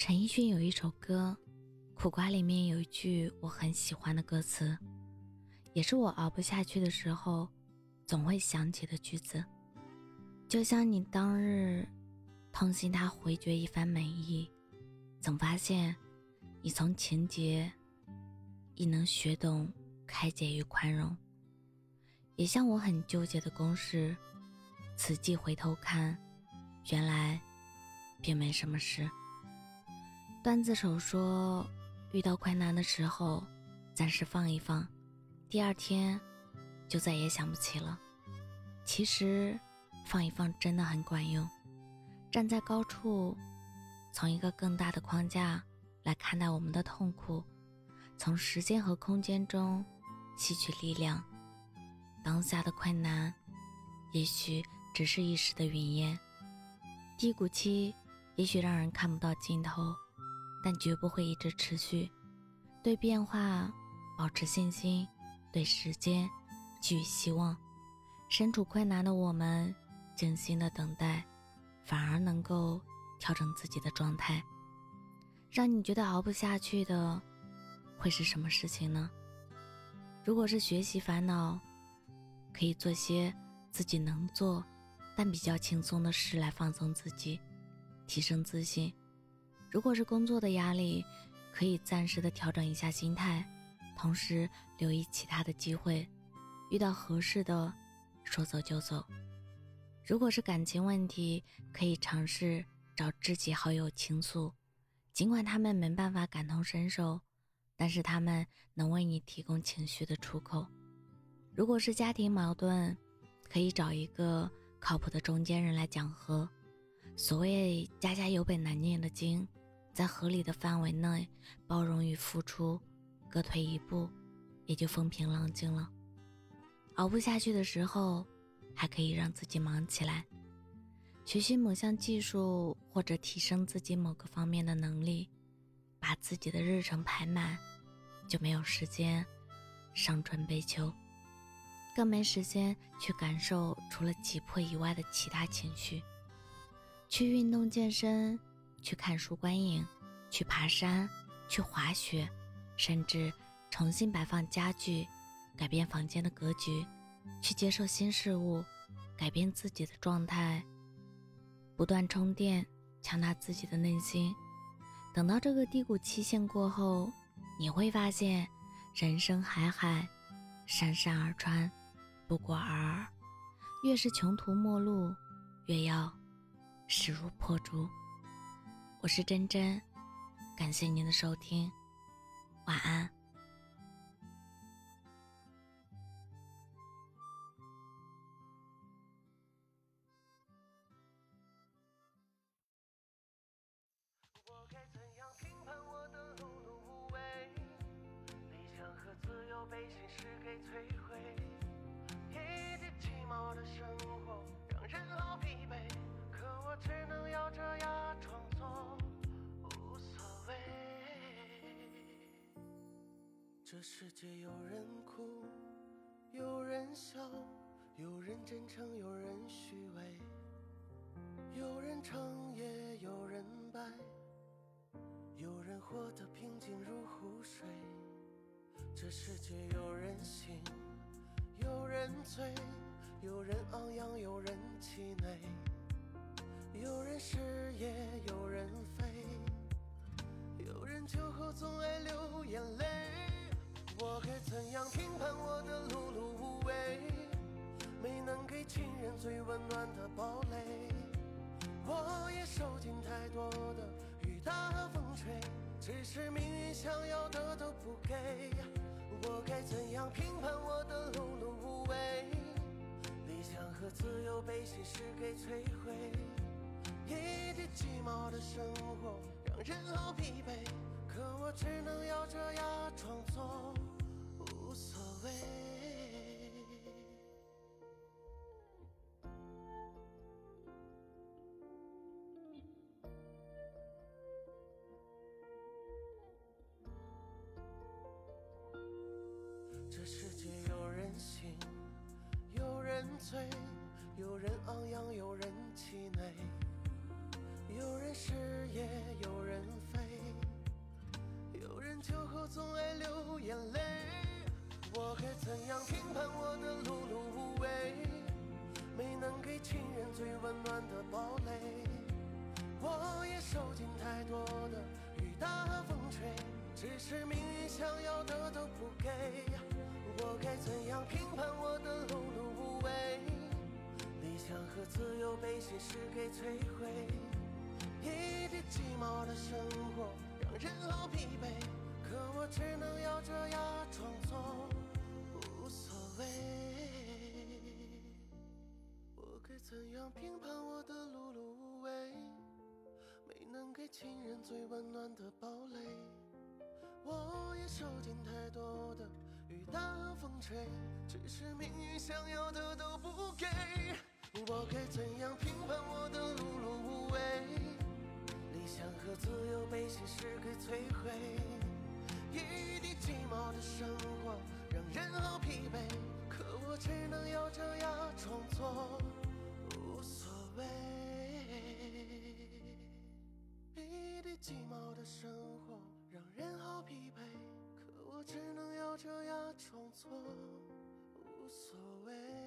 陈奕迅有一首歌《苦瓜》，里面有一句我很喜欢的歌词，也是我熬不下去的时候总会想起的句子。就像你当日痛心他回绝一番美意，总发现你从情节亦能学懂开解与宽容。也像我很纠结的公式，此际回头看，原来并没什么事。段子手说：“遇到困难的时候，暂时放一放，第二天就再也想不起了。”其实，放一放真的很管用。站在高处，从一个更大的框架来看待我们的痛苦，从时间和空间中吸取力量。当下的困难，也许只是一时的云烟；低谷期，也许让人看不到尽头。但绝不会一直持续。对变化保持信心，对时间寄予希望。身处困难的我们，静心的等待，反而能够调整自己的状态。让你觉得熬不下去的，会是什么事情呢？如果是学习烦恼，可以做些自己能做但比较轻松的事来放松自己，提升自信。如果是工作的压力，可以暂时的调整一下心态，同时留意其他的机会，遇到合适的，说走就走。如果是感情问题，可以尝试找知己好友倾诉，尽管他们没办法感同身受，但是他们能为你提供情绪的出口。如果是家庭矛盾，可以找一个靠谱的中间人来讲和。所谓家家有本难念的经。在合理的范围内包容与付出，各退一步，也就风平浪静了。熬不下去的时候，还可以让自己忙起来，学习某项技术或者提升自己某个方面的能力，把自己的日程排满，就没有时间伤春悲秋，更没时间去感受除了急迫以外的其他情绪，去运动健身。去看书观影，去爬山，去滑雪，甚至重新摆放家具，改变房间的格局，去接受新事物，改变自己的状态，不断充电，强大自己的内心。等到这个低谷期限过后，你会发现，人生海海，山山而川，不过尔尔。越是穷途末路，越要势如破竹。我是真真，感谢您的收听，晚安。自由被现实给摧毁，一地鸡毛的生活这世界有人哭，有人笑，有人真诚，有人虚伪，有人成也有人败，有人活得平静如湖水。这世界有人醒，有人醉，有人昂扬，有人气馁，有人失业，有人飞，有人酒后总爱流眼泪。我该怎样评判我的碌碌无为？没能给亲人最温暖的堡垒。我也受尽太多的雨打和风吹，只是命运想要的都不给。我该怎样评判我的碌碌无为？理想和自由被现实给摧毁，一地鸡毛的生活让人好疲惫，可我只能咬着牙装作。这世界有人醒，有人醉，有人昂扬，有人气馁，有人失业，有人飞。有人酒后总爱流情人最温暖的堡垒，我也受尽太多的雨打风吹，只是命运想要的都不给。我该怎样评判我的碌碌无为？理想和自由被现实给摧毁，一地鸡毛的生活让人好疲惫，可我只能咬着牙装作无所谓。怎样评判我的碌碌无为？没能给亲人最温暖的堡垒，我也受尽太多的雨打风吹，只是命运想要的都不给。我该怎样评判我的碌碌无为？理想和自由被现实给摧毁，一地鸡毛的生活让人好疲惫，可我只能咬着牙装作泪一地鸡毛的生活让人好疲惫可我只能咬着牙装作无所谓。